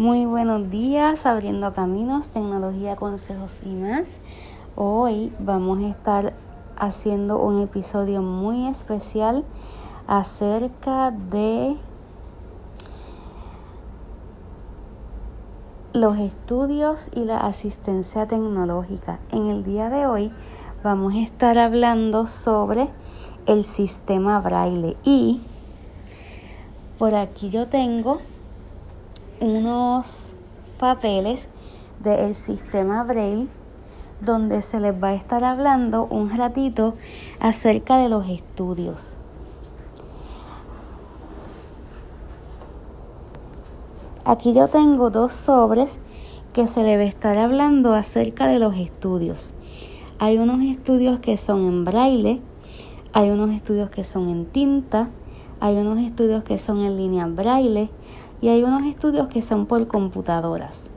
Muy buenos días, abriendo caminos, tecnología, consejos y más. Hoy vamos a estar haciendo un episodio muy especial acerca de los estudios y la asistencia tecnológica. En el día de hoy vamos a estar hablando sobre el sistema braille y por aquí yo tengo unos papeles del sistema Braille donde se les va a estar hablando un ratito acerca de los estudios. Aquí yo tengo dos sobres que se les va a estar hablando acerca de los estudios. Hay unos estudios que son en braille, hay unos estudios que son en tinta, hay unos estudios que son en línea braille, y hay unos estudios que son por computadoras.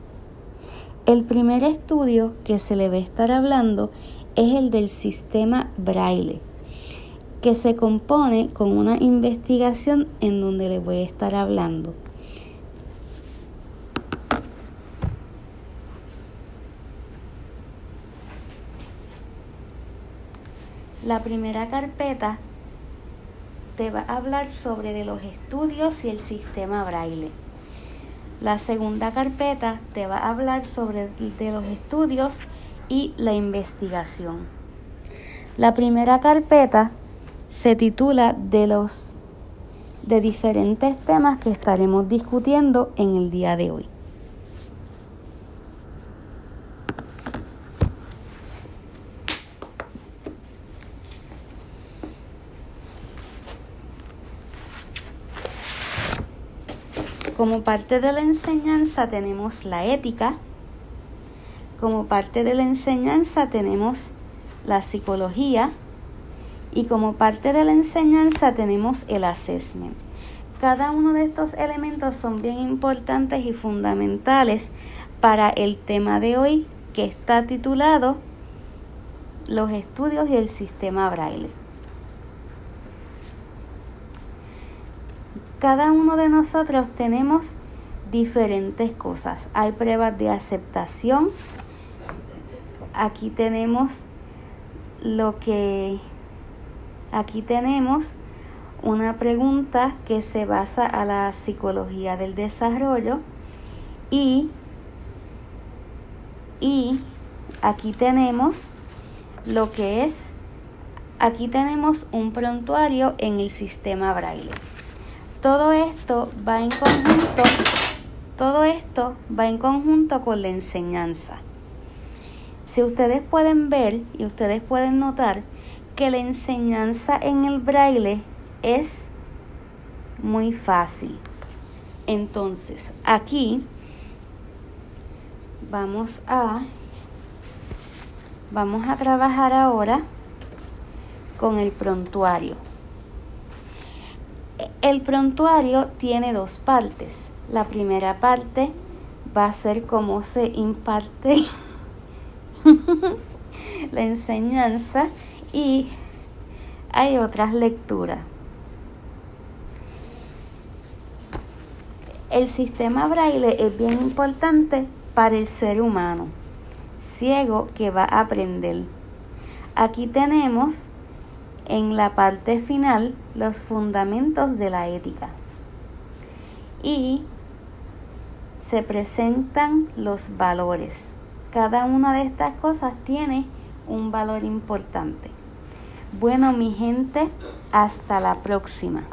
El primer estudio que se le va a estar hablando es el del sistema Braille, que se compone con una investigación en donde le voy a estar hablando. La primera carpeta te va a hablar sobre de los estudios y el sistema braille. La segunda carpeta te va a hablar sobre de los estudios y la investigación. La primera carpeta se titula de los de diferentes temas que estaremos discutiendo en el día de hoy. Como parte de la enseñanza tenemos la ética, como parte de la enseñanza tenemos la psicología y como parte de la enseñanza tenemos el assessment. Cada uno de estos elementos son bien importantes y fundamentales para el tema de hoy que está titulado Los estudios y el sistema braille. Cada uno de nosotros tenemos diferentes cosas. Hay pruebas de aceptación. Aquí tenemos lo que aquí tenemos una pregunta que se basa a la psicología del desarrollo y y aquí tenemos lo que es aquí tenemos un prontuario en el sistema braille. Todo esto va en conjunto, todo esto va en conjunto con la enseñanza. Si ustedes pueden ver y ustedes pueden notar que la enseñanza en el braille es muy fácil. Entonces, aquí vamos a vamos a trabajar ahora con el prontuario. El prontuario tiene dos partes. La primera parte va a ser cómo se imparte la enseñanza y hay otras lecturas. El sistema braille es bien importante para el ser humano, ciego que va a aprender. Aquí tenemos en la parte final los fundamentos de la ética. Y se presentan los valores. Cada una de estas cosas tiene un valor importante. Bueno, mi gente, hasta la próxima.